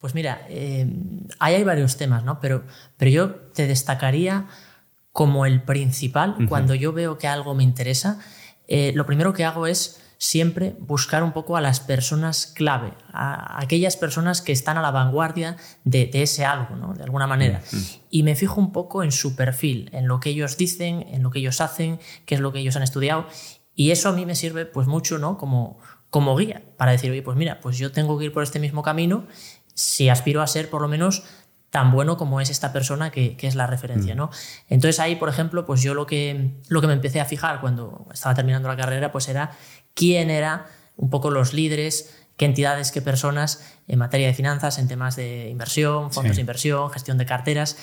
Pues mira, eh, ahí hay varios temas, ¿no? Pero, pero yo te destacaría como el principal, cuando yo veo que algo me interesa, eh, lo primero que hago es siempre buscar un poco a las personas clave, a aquellas personas que están a la vanguardia de, ese algo, ¿no? de alguna manera. Y me fijo un poco en su perfil, en lo que ellos dicen, en lo que ellos hacen, qué es lo que ellos han estudiado. Y eso a mí me sirve pues mucho ¿no? como, como guía para decir, oye, pues mira, pues yo tengo que ir por este mismo camino si aspiro a ser por lo menos tan bueno como es esta persona que, es la referencia, mm. ¿no? Entonces ahí, por ejemplo, pues yo lo que, lo que me empecé a fijar cuando estaba terminando la carrera, pues era quién era un poco los líderes, qué entidades, qué personas en materia de finanzas, en temas de inversión, fondos de inversión, gestión de carteras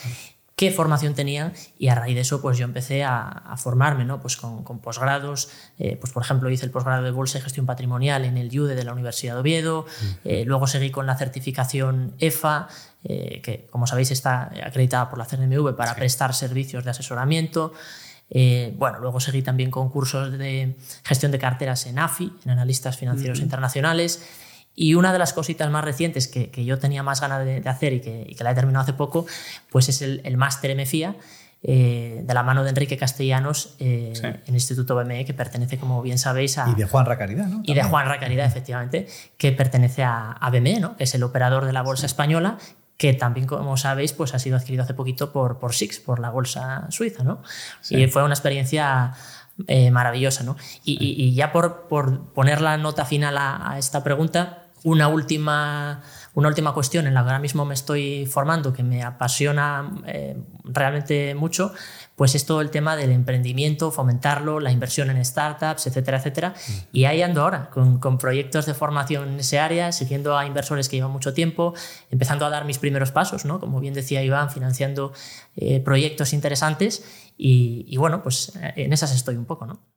qué formación tenían y a raíz de eso pues yo empecé a, formarme ¿no? pues con, posgrados, eh, pues por ejemplo hice el posgrado de Bolsa y Gestión Patrimonial en el IUDE de la Universidad de Oviedo, eh, luego seguí con la certificación EFA, eh, que como sabéis está acreditada por la CNMV para prestar servicios de asesoramiento. bueno, luego seguí también con cursos de gestión de carteras en AFI, en Analistas Financieros Internacionales. Y una de las cositas más recientes que, que yo tenía más ganas de, hacer y que, que, la he terminado hace poco, pues es el, el máster MFIA, eh, de la mano de Enrique Castellanos eh, en el Instituto BME, que pertenece, como bien sabéis, a... Y de Juan Racaridad, ¿no? Y de Juan Racaridad, efectivamente, que pertenece a, a BME, ¿no? que es el operador de la bolsa española, que también, como sabéis, pues ha sido adquirido hace poquito por, por SIX, por la bolsa suiza. ¿no? Y fue una experiencia eh, maravillosa. ¿no? Y, y, ya por, por, poner la nota final a, a esta pregunta, una última, una última cuestión en la que ahora mismo me estoy formando, que me apasiona eh, realmente mucho, pues es todo el tema del emprendimiento, fomentarlo, la inversión en startups, etcétera, etcétera. Mm. Y ahí ando ahora, con, con, proyectos de formación en ese área, siguiendo a inversores que llevan mucho tiempo, empezando a dar mis primeros pasos, ¿no? Como bien decía Iván, financiando eh, proyectos interesantes. Y, y bueno, pues eh, en esas estoy un poco, ¿no?